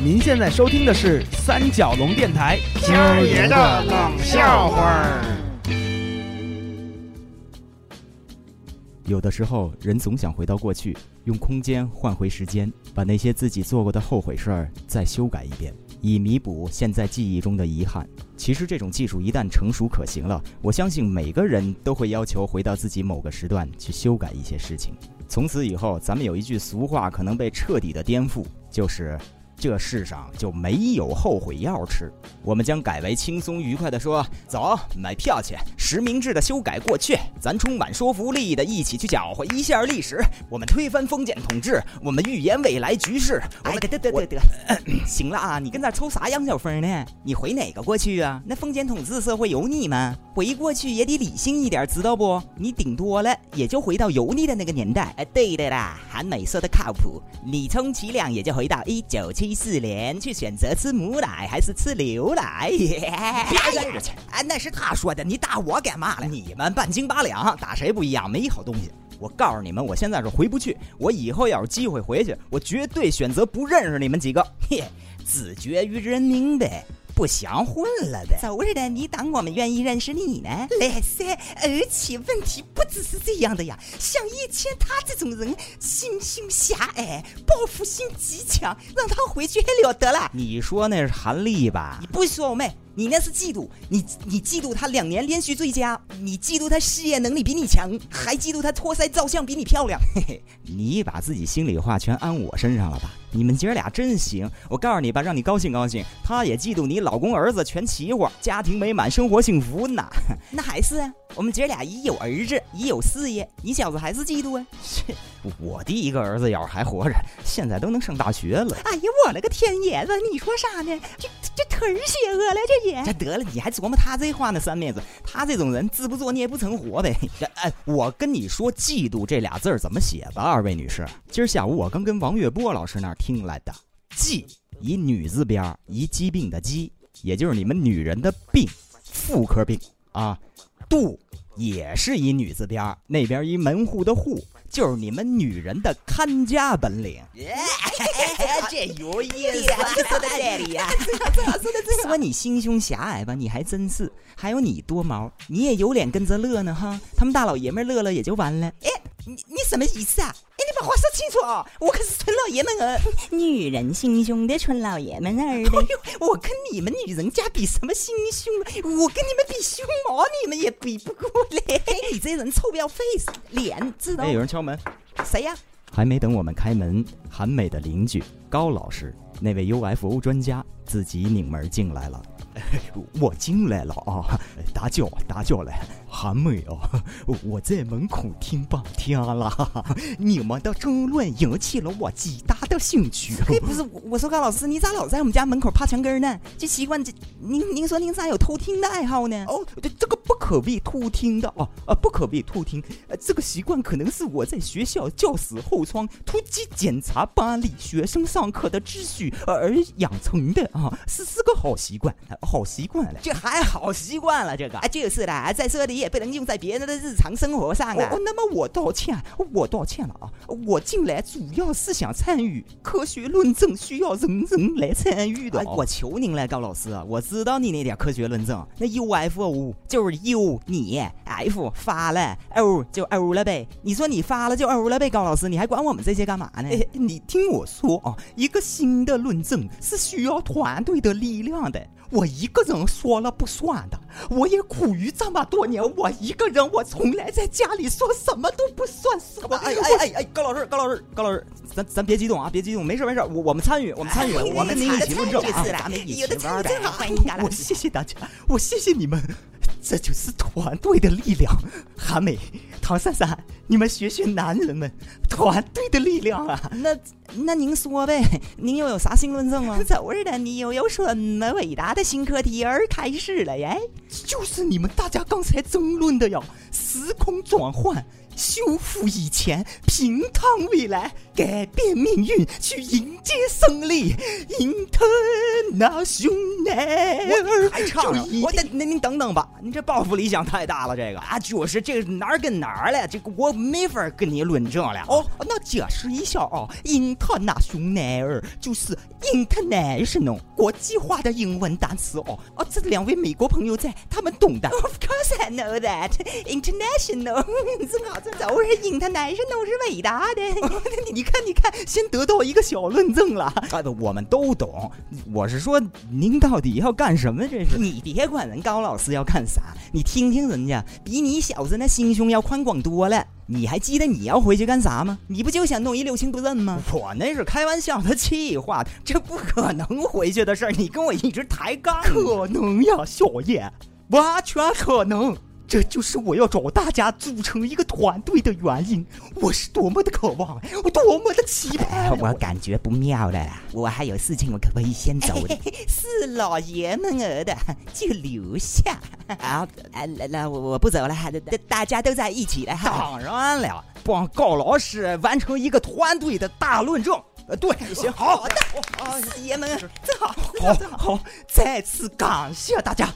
您现在收听的是三角龙电台。今儿爷的冷笑话儿。有的时候，人总想回到过去，用空间换回时间，把那些自己做过的后悔事儿再修改一遍，以弥补现在记忆中的遗憾。其实，这种技术一旦成熟可行了，我相信每个人都会要求回到自己某个时段去修改一些事情。从此以后，咱们有一句俗话可能被彻底的颠覆，就是。这世上就没有后悔药吃，我们将改为轻松愉快的说：“走，买票去，实名制的修改过去，咱充满说服力的一起去搅和一下历史，我们推翻封建统治，我们预言未来局势。”哎，得得得得得，行了啊，你跟那抽啥羊角风呢？你回哪个过去啊？那封建统治社会有你吗？回过去也得理性一点，知道不？你顶多了也就回到油腻的那个年代。哎，对的啦，韩美说的靠谱，你充其量也就回到一九七。第四年去选择吃母奶还是吃牛奶？别跟着去！啊，那是他说的，你打我干嘛了？你们半斤八两，打谁不一样？没好东西！我告诉你们，我现在是回不去。我以后要是机会回去，我绝对选择不认识你们几个。嘿，自绝于人民呗。不想混了呗？就是的，你当我们愿意认识你呢？来噻，而且问题不只是这样的呀，像以前他这种人，心胸狭隘，报复心极强，让他回去还了得了？你说那是韩立吧？你不说我妹。你那是嫉妒，你你嫉妒他两年连续最佳，你嫉妒他事业能力比你强，还嫉妒他托腮照相比你漂亮。嘿嘿，你把自己心里话全安我身上了吧？你们姐俩真行，我告诉你吧，让你高兴高兴。他也嫉妒你老公儿子全齐活，家庭美满，生活幸福呢。那还是啊，我们姐俩已有儿子，已有事业，你小子还是嫉妒啊？切，我第一个儿子要是还活着，现在都能上大学了。哎呀，我了个天爷子，你说啥呢？这这忒邪恶了，这也。这得了，你还琢磨他这话呢？三妹子，他这种人，自不作孽不成活呗。哎，我跟你说，嫉妒这俩字儿怎么写吧，二位女士。今儿下午我刚跟王月波老师那儿听来的，嫉以女字边儿，一疾病的疾，也就是你们女人的病，妇科病啊。妒也是一女字边儿，那边一门户的户。就是你们女人的看家本领，这有意思，说的这里呀，说你心胸狭隘吧，你还真是。还有你多毛，你也有脸跟着乐呢哈？他们大老爷们乐了也就完了。哎，你你什么意思啊？哎，你把话说清楚啊！我可是纯老爷们儿，女人心胸的纯老爷们儿的。我跟你们女人家比什么心胸？我跟你们比胸毛，你们也比不过嘞。你这人臭不要 face，脸知道？哎，有人敲门，谁呀？还没等我们开门，韩美的邻居高老师，那位 UFO 专家自己拧门进来了。我进来了啊！大脚大脚了，韩美哦，我在门口听半天了，你们的争论引起了我极大的兴趣。嘿，不是，我说高老师，你咋老在我们家门口趴墙根呢？这习惯，这您您说您咋有偷听的爱好呢？哦，这这个不可谓偷听的啊啊，不可谓偷听。呃，这个习惯可能是我在学校教室后窗突击检查班里学生上课的秩序而养成的啊，是是个好习惯。好习惯了，这还好习惯了，这个啊就是的，在这里也不能用在别人的日常生活上啊。哦，那么我道歉，我道歉了啊！我进来主要是想参与科学论证，需要人人来参与的。我求您了，高老师，我知道你那点科学论证，那 UFO 就是 U 你 F 发了 O 就 O 了呗。你说你发了就 O 了呗，高老师，你还管我们这些干嘛呢？你听我说啊，一个新的论证是需要团队的力量的。我一个人说了不算的，我也苦于这么多年，我一个人，我从来在家里说什么都不算是吧？哎哎哎哎，高老师，高老师，高老师，咱咱别激动啊，别激动，没事没事，我我们参与，我们参与，我跟您一起论证啊，咱们一起玩的，我谢谢大家，我谢谢你们。这就是团队的力量，韩美、唐珊珊，你们学学男人们团队的力量啊！那那您说呗，您又有啥新论证吗？就是的，你又有什么伟大的新课题而开始了耶？就是你们大家刚才争论的呀，时空转换。修复以前，平躺未来，改变命运，去迎接胜利。International，还唱上？我那那您等等吧，您这抱负理想太大了，这个啊，就是这个哪儿跟哪儿了，这个我没法跟你论证了。哦，那解释一下啊，International 就是 international 国际化的英文单词哦。哦，这两位美国朋友在，他们懂的。Of course I know that international，真 好正好，我是 international 是伟大的。你看，你看，先得到一个小论证了。啊，我们都懂。我是说，您到底要干什么？这是你别管人高老师要干啥，你听听人家，比你小子那心胸要宽广多了。你还记得你要回去干啥吗？你不就想弄一六亲不认吗？我那是开玩笑的气话，这不可能回去的事儿。你跟我一直抬杠，可能呀，小叶，完全可能。这就是我要找大家组成一个团队的原因。我是多么的渴望，我多么的期盼。我感觉不妙了，我还有事情，我可不可以先走？是老爷们儿的就留下。好，来来，我我不走了，大大家都在一起了。当然了，帮高老师完成一个团队的大论证。呃，对，行，好的，哦，爷们，真好，好，好，再次感谢大家。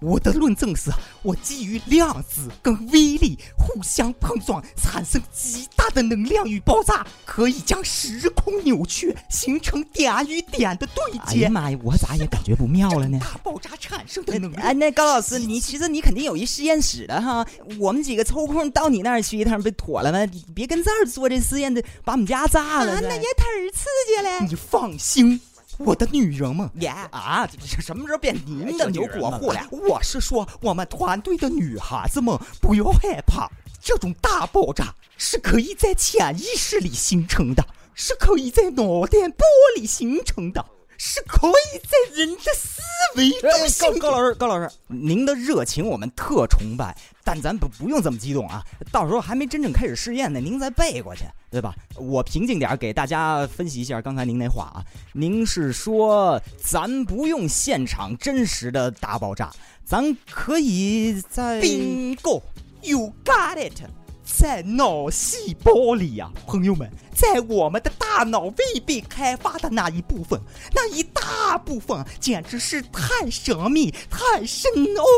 我的论证是，我基于量子跟微粒互相碰撞，产生极大的能量与爆炸，可以将时空扭曲，形成点与点的对接。哎呀妈呀，我咋也感觉不妙了呢？大爆炸产生的能量。哎，那高老师，你其实你肯定有一实验室的哈，我们几个抽空到你那儿去一趟，不妥了吗？你别跟这儿做这实验的，把我们家炸了。那也忒刺激了。你放心。我的女人们呀啊！什么时候变您的牛国货了？我是说，我们团队的女孩子们不要害怕，这种大爆炸是可以在潜意识里形成的，是可以在脑电波里形成的，是可以在人的思维中形成。高高老师，高老师，您的热情我们特崇拜。但咱不不用这么激动啊！到时候还没真正开始试验呢，您再背过去，对吧？我平静点给大家分析一下刚才您那话啊。您是说咱不用现场真实的大爆炸，咱可以在 Bingo，You got it，在脑细胞里呀，朋友们，在我们的大脑未被开发的那一部分，那一大部分简直是太神秘、太深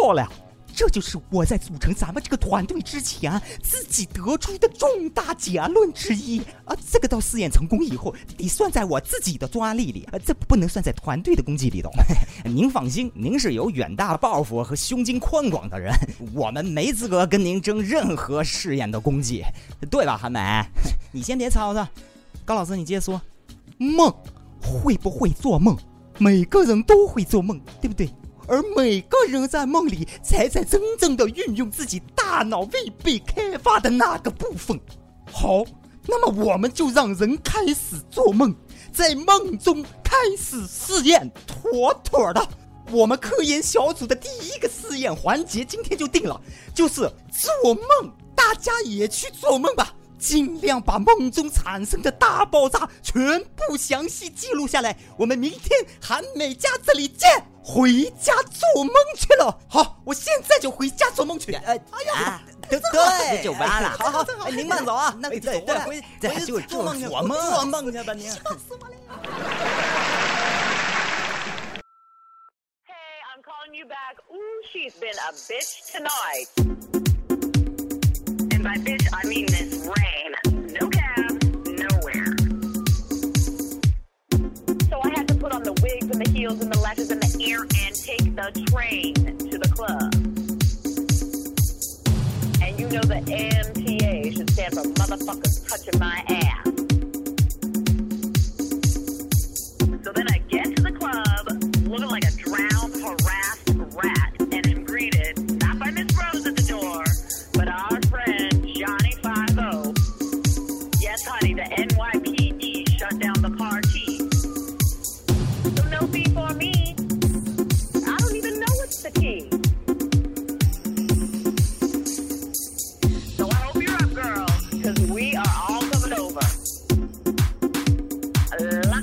奥了。这就是我在组成咱们这个团队之前自己得出的重大结论之一啊！这个到试验成功以后，得算在我自己的专利里啊，这不能算在团队的功绩里头。您放心，您是有远大抱负和胸襟宽广的人，我们没资格跟您争任何试验的功绩，对吧，韩美？你先别吵吵，高老师你接着说。梦会不会做梦？每个人都会做梦，对不对？而每个人在梦里，才在真正的运用自己大脑未被开发的那个部分。好，那么我们就让人开始做梦，在梦中开始试验，妥妥的。我们科研小组的第一个试验环节今天就定了，就是做梦。大家也去做梦吧，尽量把梦中产生的大爆炸全部详细记录下来。我们明天韩美家这里见。回家做梦去了。好，我现在就回家做梦去。哎呀，得得，就完了。好好，哎，您慢走啊。那对对，回回就做梦去，做梦做梦去吧，您。笑死我了。Hey, I'm calling you back. Ooh, she's been a bitch tonight. Bitch, I mean this rain. No cab, nowhere. So I had to put on the wigs and the heels and the lashes and the ear and take the train to the club. And you know the MTA should stand for motherfuckers touching my ass.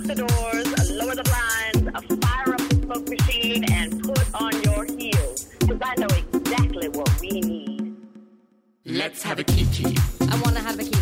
The doors, lower the blinds, fire up the smoke machine, and put on your heels, because I know exactly what we need. Let's have a kiki. I wanna wanna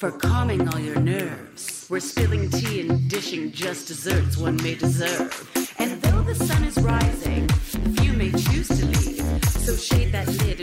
for calming all your nerves. We're spilling tea and dishing just desserts one may deserve. And though the sun is rising, few may choose to leave. So shade that lid